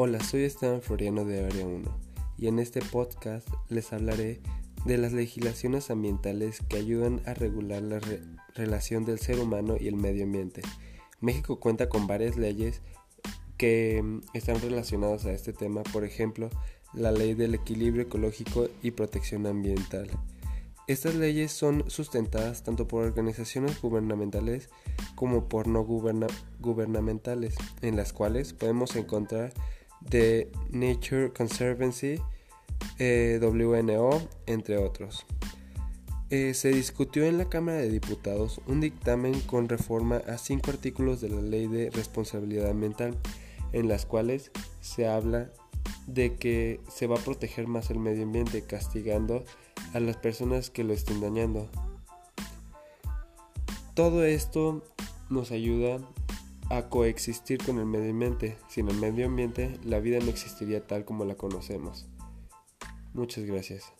Hola, soy Esteban Floriano de Área 1 y en este podcast les hablaré de las legislaciones ambientales que ayudan a regular la relación del ser humano y el medio ambiente. México cuenta con varias leyes que mm, están relacionadas a este tema, por ejemplo, la Ley del Equilibrio Ecológico y Protección Ambiental. Estas leyes son sustentadas tanto por organizaciones gubernamentales como por no gubernamentales, en las cuales podemos encontrar The Nature Conservancy, eh, WNO, entre otros. Eh, se discutió en la Cámara de Diputados un dictamen con reforma a cinco artículos de la Ley de Responsabilidad Ambiental, en las cuales se habla de que se va a proteger más el medio ambiente castigando a las personas que lo estén dañando. Todo esto nos ayuda a coexistir con el medio ambiente. Sin el medio ambiente, la vida no existiría tal como la conocemos. Muchas gracias.